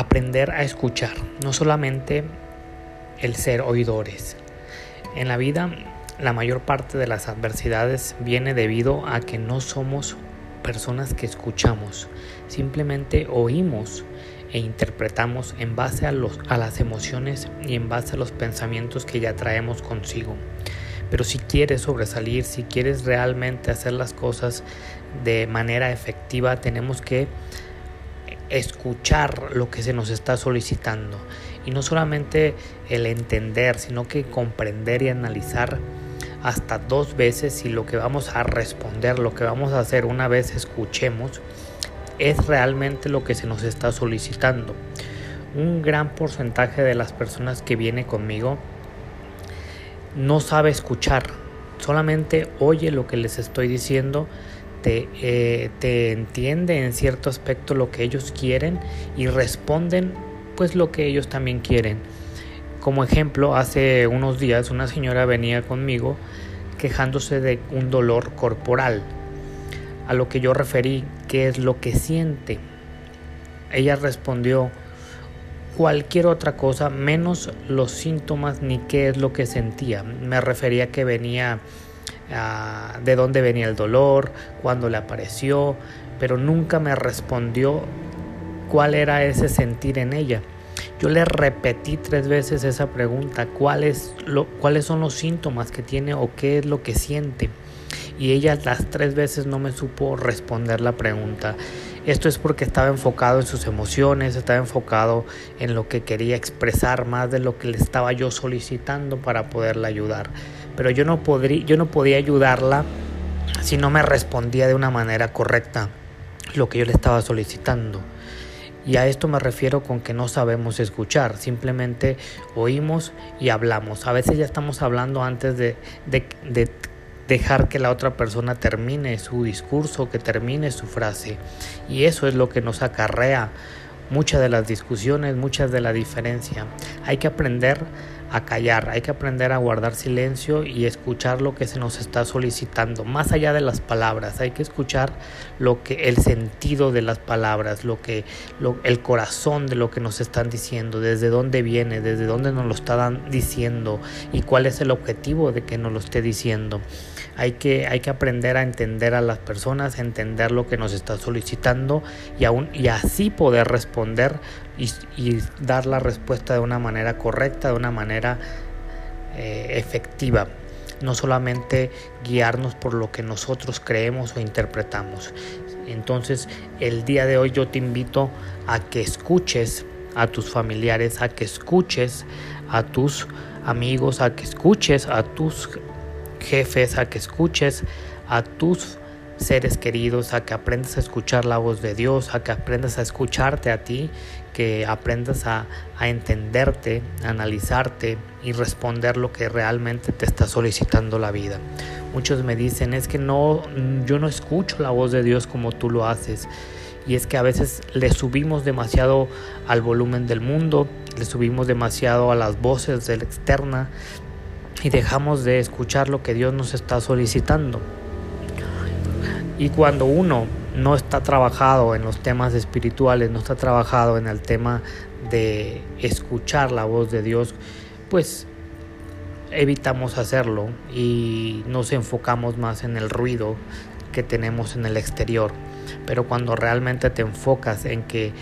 aprender a escuchar, no solamente el ser oidores. En la vida la mayor parte de las adversidades viene debido a que no somos personas que escuchamos, simplemente oímos e interpretamos en base a, a las emociones y en base a los pensamientos que ya traemos consigo. Pero si quieres sobresalir, si quieres realmente hacer las cosas de manera efectiva, tenemos que escuchar lo que se nos está solicitando. Y no solamente el entender, sino que comprender y analizar hasta dos veces si lo que vamos a responder, lo que vamos a hacer una vez escuchemos, es realmente lo que se nos está solicitando. Un gran porcentaje de las personas que viene conmigo no sabe escuchar, solamente oye lo que les estoy diciendo, te, eh, te entiende en cierto aspecto lo que ellos quieren y responden pues lo que ellos también quieren. Como ejemplo, hace unos días una señora venía conmigo quejándose de un dolor corporal, a lo que yo referí qué es lo que siente. Ella respondió cualquier otra cosa menos los síntomas ni qué es lo que sentía. Me refería que venía ah, de dónde venía el dolor, cuándo le apareció, pero nunca me respondió cuál era ese sentir en ella. Yo le repetí tres veces esa pregunta, ¿cuáles, cuáles son los síntomas que tiene o qué es lo que siente. Y ella las tres veces no me supo responder la pregunta. Esto es porque estaba enfocado en sus emociones, estaba enfocado en lo que quería expresar más de lo que le estaba yo solicitando para poderla ayudar. Pero yo no, podría, yo no podía ayudarla si no me respondía de una manera correcta lo que yo le estaba solicitando. Y a esto me refiero con que no sabemos escuchar, simplemente oímos y hablamos. A veces ya estamos hablando antes de, dejar que la otra persona termine su discurso, que termine su frase. Y eso es lo que nos acarrea muchas de las discusiones, muchas de la diferencia. Hay que aprender a callar, hay que aprender a guardar silencio y escuchar lo que se nos está solicitando, más allá de las palabras, hay que escuchar lo que el sentido de las palabras, lo que el corazón de lo que nos están diciendo, desde dónde viene, desde dónde nos lo están diciendo y cuál es el objetivo de que nos lo esté diciendo. Hay que, hay que aprender a entender a las personas, entender lo que nos está solicitando y, aún, y así poder responder y, dar la respuesta de una manera correcta, de una manera eh, efectiva. No solamente guiarnos por lo que nosotros creemos o interpretamos. Entonces, el día de hoy yo te invito a que escuches a tus familiares, a que escuches a tus amigos, a que escuches a tus jefes, a que escuches a tus seres queridos, a que aprendas a escuchar la voz de Dios, a que aprendas a escucharte a ti, que aprendas a, entenderte, a analizarte y responder lo que realmente te está solicitando la vida. Muchos me dicen, es que no, yo no escucho la voz de Dios como tú lo haces. Y es que a veces le subimos demasiado al volumen del mundo, le subimos demasiado a las voces de la externa y dejamos de escuchar lo que Dios nos está solicitando. Y cuando uno no está trabajado en los temas espirituales, no está trabajado en el tema de escuchar la voz de Dios, pues evitamos hacerlo y nos enfocamos más en el ruido que tenemos en el exterior. Pero cuando realmente te enfocas en que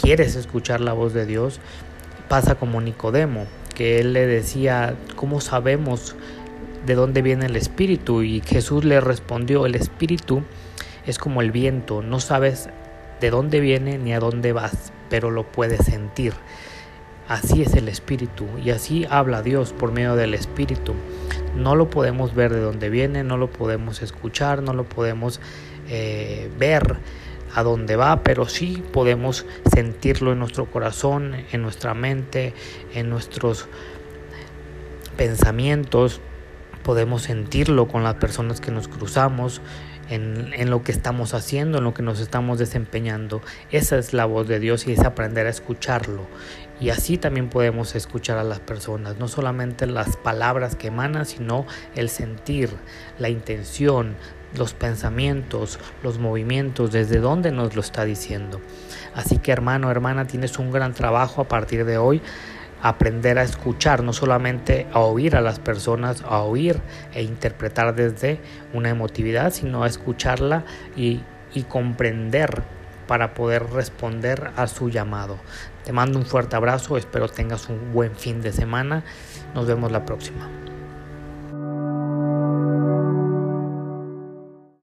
quieres escuchar la voz de Dios, pasa como Nicodemo, que él le decía, ¿cómo sabemos de dónde viene el Espíritu? Y Jesús le respondió, el Espíritu es como el viento, no sabes de dónde viene ni a dónde vas, pero lo puedes sentir. Así es el Espíritu y así habla Dios por medio del Espíritu. No lo podemos ver de dónde viene, no lo podemos escuchar, no lo podemos eh, ver a dónde va, pero sí podemos sentirlo en nuestro corazón, en nuestra mente, en nuestros pensamientos. Podemos sentirlo con las personas que nos cruzamos, en, lo que estamos haciendo, en lo que nos estamos desempeñando. Esa es la voz de Dios y es aprender a escucharlo. Y así también podemos escuchar a las personas, no solamente las palabras que emanan, sino el sentir, la intención los pensamientos, los movimientos, desde dónde nos lo está diciendo. Así que hermano, hermana, tienes un gran trabajo a partir de hoy aprender a escuchar, no solamente a oír a las personas, a oír e interpretar desde una emotividad, sino a escucharla y, y comprender para poder responder a su llamado. Te mando un fuerte abrazo, espero tengas un buen fin de semana, nos vemos la próxima.